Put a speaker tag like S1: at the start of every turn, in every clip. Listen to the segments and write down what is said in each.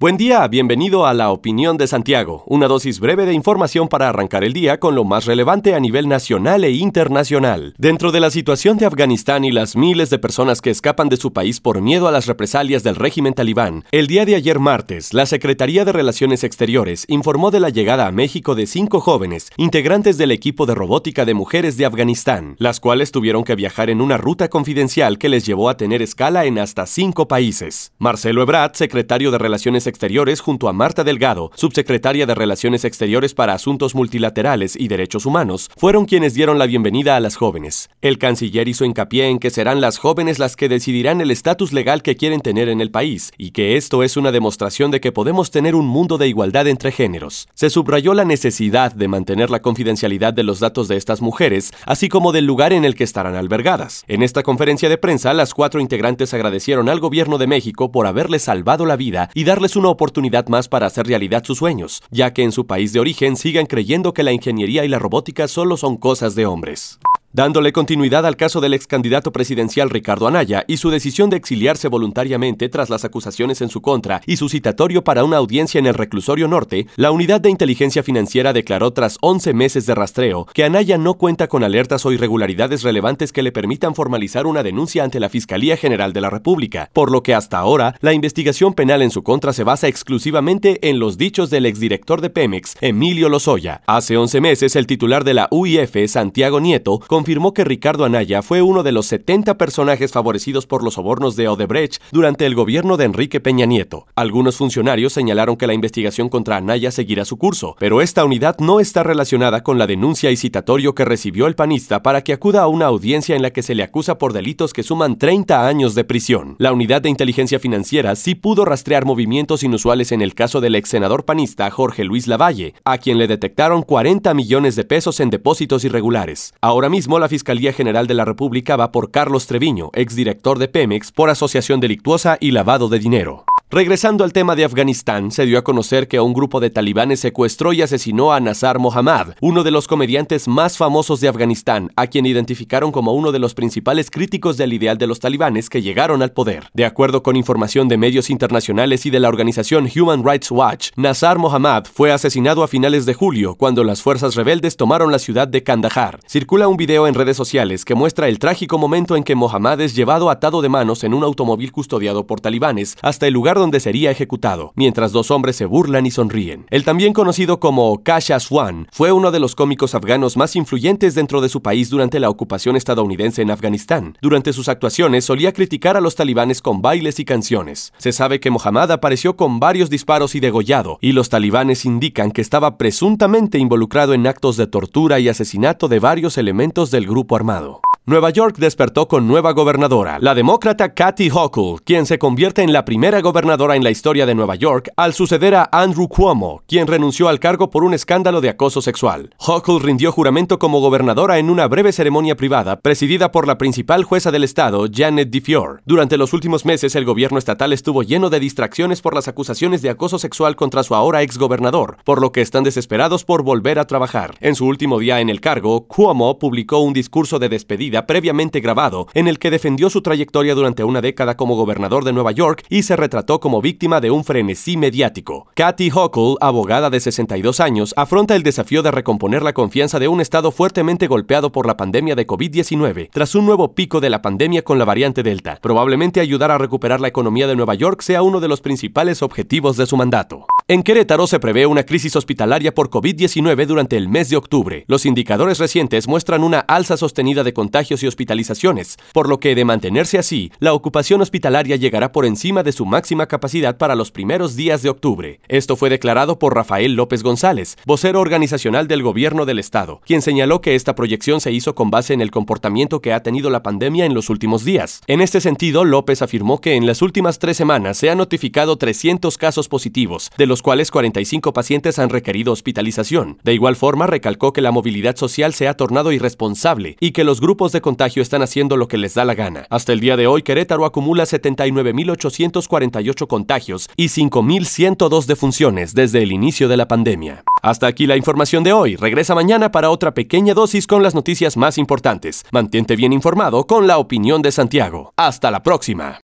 S1: Buen día, bienvenido a La Opinión de Santiago, una dosis breve de información para arrancar el día con lo más relevante a nivel nacional e internacional. Dentro de la situación de Afganistán y las miles de personas que escapan de su país por miedo a las represalias del régimen talibán, el día de ayer martes, la Secretaría de Relaciones Exteriores informó de la llegada a México de cinco jóvenes, integrantes del equipo de robótica de mujeres de Afganistán, las cuales tuvieron que viajar en una ruta confidencial que les llevó a tener escala en hasta cinco países. Marcelo Ebrard, secretario de Relaciones Exteriores junto a Marta Delgado, subsecretaria de Relaciones Exteriores para Asuntos Multilaterales y Derechos Humanos, fueron quienes dieron la bienvenida a las jóvenes. El canciller hizo hincapié en que serán las jóvenes las que decidirán el estatus legal que quieren tener en el país y que esto es una demostración de que podemos tener un mundo de igualdad entre géneros. Se subrayó la necesidad de mantener la confidencialidad de los datos de estas mujeres, así como del lugar en el que estarán albergadas. En esta conferencia de prensa, las cuatro integrantes agradecieron al gobierno de México por haberles salvado la vida y darles una oportunidad más para hacer realidad sus sueños, ya que en su país de origen sigan creyendo que la ingeniería y la robótica solo son cosas de hombres. Dándole continuidad al caso del ex candidato presidencial Ricardo Anaya y su decisión de exiliarse voluntariamente tras las acusaciones en su contra y su citatorio para una audiencia en el reclusorio norte, la Unidad de Inteligencia Financiera declaró tras 11 meses de rastreo que Anaya no cuenta con alertas o irregularidades relevantes que le permitan formalizar una denuncia ante la Fiscalía General de la República, por lo que hasta ahora la investigación penal en su contra se basa exclusivamente en los dichos del exdirector de Pemex, Emilio Lozoya. Hace 11 meses el titular de la UIF, Santiago Nieto, confirmó que Ricardo Anaya fue uno de los 70 personajes favorecidos por los sobornos de Odebrecht durante el gobierno de Enrique Peña Nieto. Algunos funcionarios señalaron que la investigación contra Anaya seguirá su curso, pero esta unidad no está relacionada con la denuncia y citatorio que recibió el panista para que acuda a una audiencia en la que se le acusa por delitos que suman 30 años de prisión. La unidad de inteligencia financiera sí pudo rastrear movimientos inusuales en el caso del ex senador panista Jorge Luis Lavalle, a quien le detectaron 40 millones de pesos en depósitos irregulares. Ahora mismo la Fiscalía General de la República va por Carlos Treviño, exdirector de Pemex, por asociación delictuosa y lavado de dinero. Regresando al tema de Afganistán, se dio a conocer que un grupo de talibanes secuestró y asesinó a Nazar Mohammad, uno de los comediantes más famosos de Afganistán, a quien identificaron como uno de los principales críticos del ideal de los talibanes que llegaron al poder. De acuerdo con información de medios internacionales y de la organización Human Rights Watch, Nazar Mohammad fue asesinado a finales de julio, cuando las fuerzas rebeldes tomaron la ciudad de Kandahar. Circula un video en redes sociales que muestra el trágico momento en que Mohammad es llevado atado de manos en un automóvil custodiado por talibanes hasta el lugar donde sería ejecutado, mientras dos hombres se burlan y sonríen. El también conocido como Kasha Swan fue uno de los cómicos afganos más influyentes dentro de su país durante la ocupación estadounidense en Afganistán. Durante sus actuaciones solía criticar a los talibanes con bailes y canciones. Se sabe que Mohammad apareció con varios disparos y degollado, y los talibanes indican que estaba presuntamente involucrado en actos de tortura y asesinato de varios elementos del grupo armado. Nueva York despertó con nueva gobernadora, la demócrata Kathy Hochul, quien se convierte en la primera gobernadora en la historia de Nueva York al suceder a Andrew Cuomo, quien renunció al cargo por un escándalo de acoso sexual. Hochul rindió juramento como gobernadora en una breve ceremonia privada presidida por la principal jueza del estado, Janet DeFior. Durante los últimos meses, el gobierno estatal estuvo lleno de distracciones por las acusaciones de acoso sexual contra su ahora exgobernador, por lo que están desesperados por volver a trabajar. En su último día en el cargo, Cuomo publicó un discurso de despedida previamente grabado, en el que defendió su trayectoria durante una década como gobernador de Nueva York y se retrató como víctima de un frenesí mediático. Kathy Hochul, abogada de 62 años, afronta el desafío de recomponer la confianza de un estado fuertemente golpeado por la pandemia de COVID-19, tras un nuevo pico de la pandemia con la variante Delta. Probablemente ayudar a recuperar la economía de Nueva York sea uno de los principales objetivos de su mandato. En Querétaro se prevé una crisis hospitalaria por COVID-19 durante el mes de octubre. Los indicadores recientes muestran una alza sostenida de contagios y hospitalizaciones, por lo que de mantenerse así, la ocupación hospitalaria llegará por encima de su máxima capacidad para los primeros días de octubre. Esto fue declarado por Rafael López González, vocero organizacional del gobierno del estado, quien señaló que esta proyección se hizo con base en el comportamiento que ha tenido la pandemia en los últimos días. En este sentido, López afirmó que en las últimas tres semanas se han notificado 300 casos positivos, de los los cuales 45 pacientes han requerido hospitalización. De igual forma, recalcó que la movilidad social se ha tornado irresponsable y que los grupos de contagio están haciendo lo que les da la gana. Hasta el día de hoy, Querétaro acumula 79.848 contagios y 5.102 defunciones desde el inicio de la pandemia. Hasta aquí la información de hoy. Regresa mañana para otra pequeña dosis con las noticias más importantes. Mantente bien informado con la opinión de Santiago. Hasta la próxima.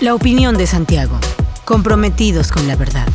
S2: La opinión de Santiago comprometidos con la verdad.